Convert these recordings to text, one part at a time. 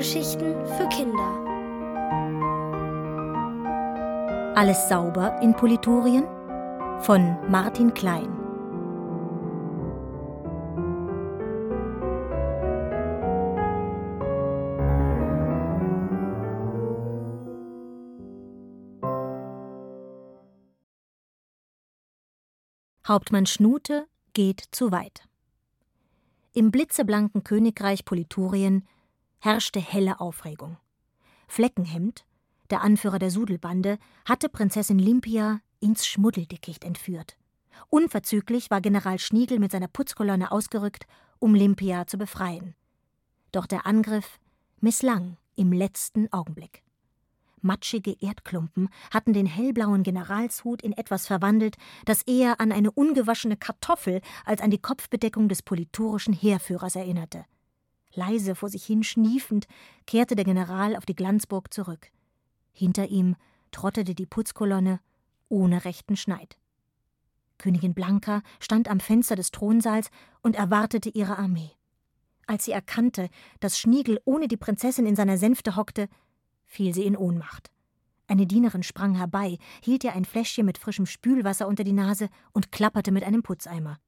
Hörgeschichten für Kinder. Alles sauber in Politurien von Martin Klein. Hauptmann Schnute geht zu weit. Im blitzeblanken Königreich Politurien herrschte helle Aufregung. Fleckenhemd, der Anführer der Sudelbande, hatte Prinzessin Limpia ins Schmuddeldickicht entführt. Unverzüglich war General Schniegel mit seiner Putzkolonne ausgerückt, um Limpia zu befreien. Doch der Angriff misslang im letzten Augenblick. Matschige Erdklumpen hatten den hellblauen Generalshut in etwas verwandelt, das eher an eine ungewaschene Kartoffel als an die Kopfbedeckung des politurischen Heerführers erinnerte. Leise vor sich hin schniefend kehrte der General auf die Glanzburg zurück. Hinter ihm trottete die Putzkolonne ohne rechten Schneid. Königin Blanka stand am Fenster des Thronsaals und erwartete ihre Armee. Als sie erkannte, dass Schniegel ohne die Prinzessin in seiner Sänfte hockte, fiel sie in Ohnmacht. Eine Dienerin sprang herbei, hielt ihr ein Fläschchen mit frischem Spülwasser unter die Nase und klapperte mit einem Putzeimer.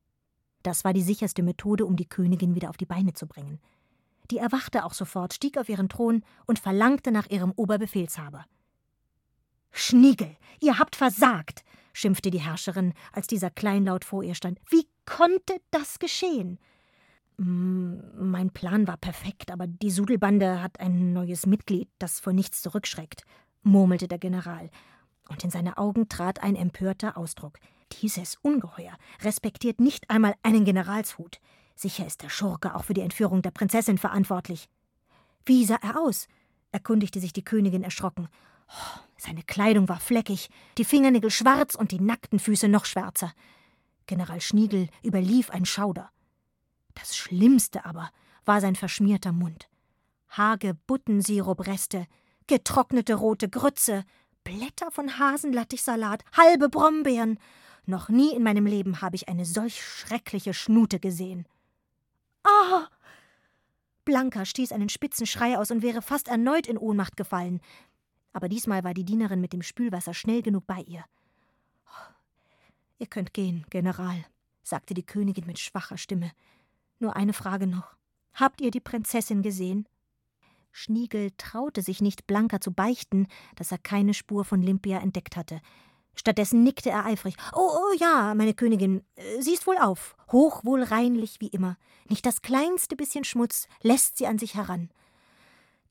Das war die sicherste Methode, um die Königin wieder auf die Beine zu bringen. Die erwachte auch sofort, stieg auf ihren Thron und verlangte nach ihrem Oberbefehlshaber. Schniegel, ihr habt versagt, schimpfte die Herrscherin, als dieser kleinlaut vor ihr stand. Wie konnte das geschehen? Mein Plan war perfekt, aber die Sudelbande hat ein neues Mitglied, das vor nichts zurückschreckt, murmelte der General, und in seine Augen trat ein empörter Ausdruck. Dieses Ungeheuer respektiert nicht einmal einen Generalshut. Sicher ist der Schurke auch für die Entführung der Prinzessin verantwortlich. Wie sah er aus? erkundigte sich die Königin erschrocken. Oh, seine Kleidung war fleckig, die Fingernägel schwarz und die nackten Füße noch schwärzer. General Schniegel überlief ein Schauder. Das Schlimmste aber war sein verschmierter Mund. Hagebuttensirupreste, getrocknete rote Grütze, Blätter von Hasenlattichsalat, halbe Brombeeren. Noch nie in meinem Leben habe ich eine solch schreckliche Schnute gesehen. Blanka stieß einen spitzen Schrei aus und wäre fast erneut in Ohnmacht gefallen. Aber diesmal war die Dienerin mit dem Spülwasser schnell genug bei ihr. Ihr könnt gehen, General, sagte die Königin mit schwacher Stimme. Nur eine Frage noch. Habt ihr die Prinzessin gesehen? Schniegel traute sich nicht, Blanka zu beichten, dass er keine Spur von Limpia entdeckt hatte. Stattdessen nickte er eifrig. Oh, oh ja, meine Königin, sie ist wohl auf, hochwohl reinlich wie immer. Nicht das kleinste bisschen Schmutz lässt sie an sich heran.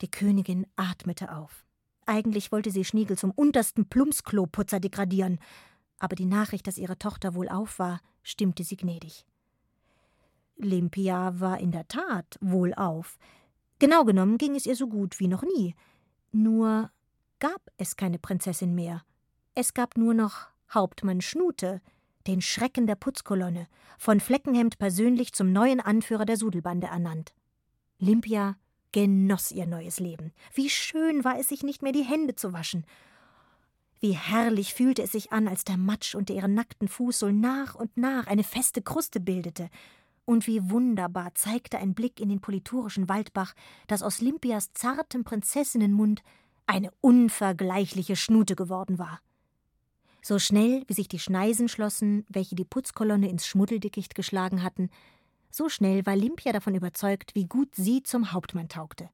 Die Königin atmete auf. Eigentlich wollte sie Schniegel zum untersten Plumpskloputzer degradieren, aber die Nachricht, dass ihre Tochter wohl auf war, stimmte sie gnädig. Limpia war in der Tat wohlauf. Genau genommen ging es ihr so gut wie noch nie. Nur gab es keine Prinzessin mehr. Es gab nur noch Hauptmann Schnute, den Schrecken der Putzkolonne, von Fleckenhemd persönlich zum neuen Anführer der Sudelbande ernannt. Limpia genoss ihr neues Leben. Wie schön war es, sich nicht mehr die Hände zu waschen. Wie herrlich fühlte es sich an, als der Matsch unter ihren nackten Fußsohlen nach und nach eine feste Kruste bildete und wie wunderbar zeigte ein Blick in den politurischen Waldbach, dass aus Limpias zartem Prinzessinnenmund eine unvergleichliche Schnute geworden war. So schnell, wie sich die Schneisen schlossen, welche die Putzkolonne ins Schmuddeldickicht geschlagen hatten, so schnell war Limpia davon überzeugt, wie gut sie zum Hauptmann taugte.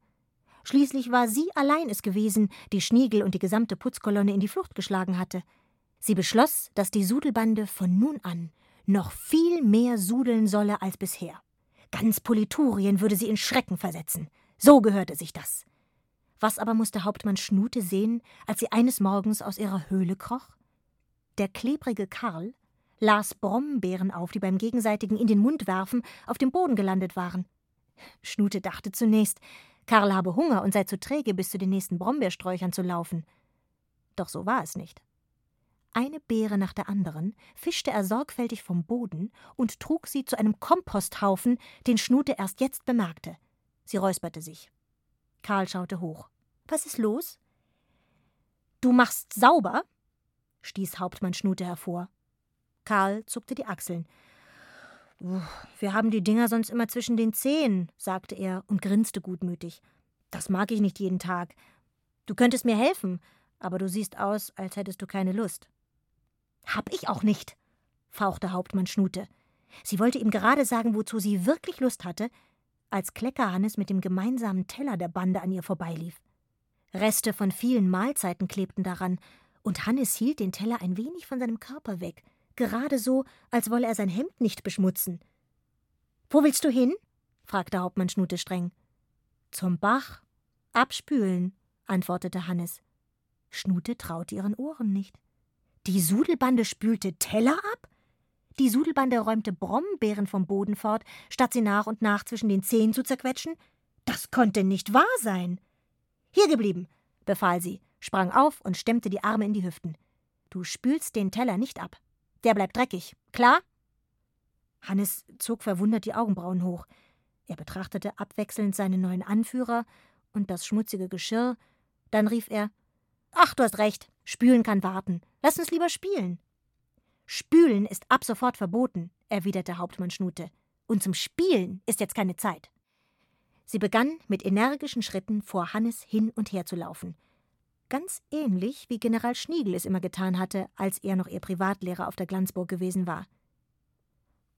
Schließlich war sie allein es gewesen, die Schniegel und die gesamte Putzkolonne in die Flucht geschlagen hatte. Sie beschloss, dass die Sudelbande von nun an noch viel mehr sudeln solle als bisher. Ganz Politurien würde sie in Schrecken versetzen. So gehörte sich das. Was aber musste Hauptmann Schnute sehen, als sie eines Morgens aus ihrer Höhle kroch? Der klebrige Karl las Brombeeren auf, die beim gegenseitigen in den Mund werfen auf dem Boden gelandet waren. Schnute dachte zunächst, Karl habe Hunger und sei zu träge, bis zu den nächsten Brombeersträuchern zu laufen. Doch so war es nicht. Eine Beere nach der anderen fischte er sorgfältig vom Boden und trug sie zu einem Komposthaufen, den Schnute erst jetzt bemerkte. Sie räusperte sich. Karl schaute hoch. Was ist los? Du machst sauber? Stieß Hauptmann Schnute hervor. Karl zuckte die Achseln. Wir haben die Dinger sonst immer zwischen den Zehen, sagte er und grinste gutmütig. Das mag ich nicht jeden Tag. Du könntest mir helfen, aber du siehst aus, als hättest du keine Lust. Hab ich auch nicht, fauchte Hauptmann Schnute. Sie wollte ihm gerade sagen, wozu sie wirklich Lust hatte, als Kleckerhannes mit dem gemeinsamen Teller der Bande an ihr vorbeilief. Reste von vielen Mahlzeiten klebten daran, und Hannes hielt den Teller ein wenig von seinem Körper weg, gerade so, als wolle er sein Hemd nicht beschmutzen. Wo willst du hin? fragte Hauptmann Schnute streng. Zum Bach. Abspülen, antwortete Hannes. Schnute traute ihren Ohren nicht. Die Sudelbande spülte Teller ab? Die Sudelbande räumte Brombeeren vom Boden fort, statt sie nach und nach zwischen den Zehen zu zerquetschen? Das konnte nicht wahr sein. Hier geblieben, befahl sie, sprang auf und stemmte die Arme in die Hüften. Du spülst den Teller nicht ab. Der bleibt dreckig. Klar? Hannes zog verwundert die Augenbrauen hoch. Er betrachtete abwechselnd seinen neuen Anführer und das schmutzige Geschirr. Dann rief er: Ach, du hast recht. Spülen kann warten. Lass uns lieber spielen. Spülen ist ab sofort verboten, erwiderte Hauptmann Schnute. Und zum Spielen ist jetzt keine Zeit. Sie begann mit energischen Schritten vor Hannes hin und her zu laufen. Ganz ähnlich wie General Schniegel es immer getan hatte, als er noch ihr Privatlehrer auf der Glanzburg gewesen war.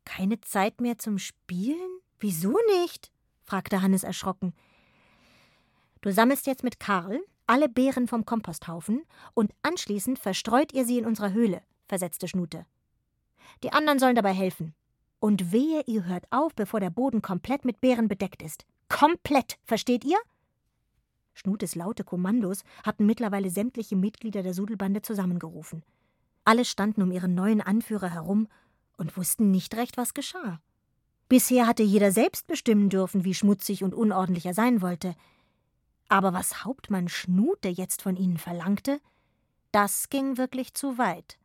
Keine Zeit mehr zum Spielen? Wieso nicht? fragte Hannes erschrocken. Du sammelst jetzt mit Karl alle Beeren vom Komposthaufen und anschließend verstreut ihr sie in unserer Höhle, versetzte Schnute. Die anderen sollen dabei helfen. Und wehe, ihr hört auf, bevor der Boden komplett mit Beeren bedeckt ist. Komplett, versteht ihr? Schnutes laute Kommandos hatten mittlerweile sämtliche Mitglieder der Sudelbande zusammengerufen. Alle standen um ihren neuen Anführer herum und wussten nicht recht, was geschah. Bisher hatte jeder selbst bestimmen dürfen, wie schmutzig und unordentlich er sein wollte. Aber was Hauptmann Schnute jetzt von ihnen verlangte, das ging wirklich zu weit.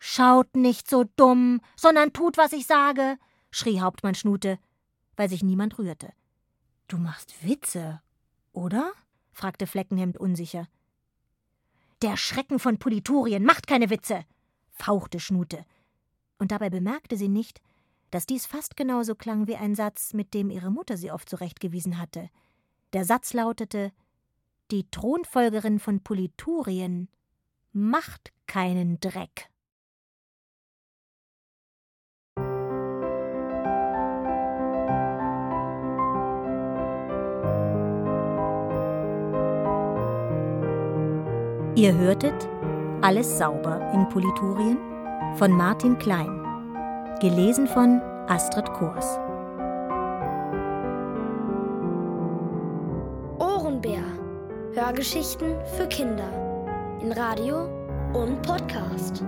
Schaut nicht so dumm, sondern tut, was ich sage, schrie Hauptmann Schnute, weil sich niemand rührte. Du machst Witze, oder? fragte Fleckenhemd unsicher. Der Schrecken von Politurien macht keine Witze, fauchte Schnute. Und dabei bemerkte sie nicht, dass dies fast genauso klang wie ein Satz, mit dem ihre Mutter sie oft zurechtgewiesen hatte. Der Satz lautete Die Thronfolgerin von Politurien macht keinen Dreck. Ihr hörtet Alles sauber in Politurien von Martin Klein. Gelesen von Astrid Kors. Ohrenbär. Hörgeschichten für Kinder. In Radio und Podcast.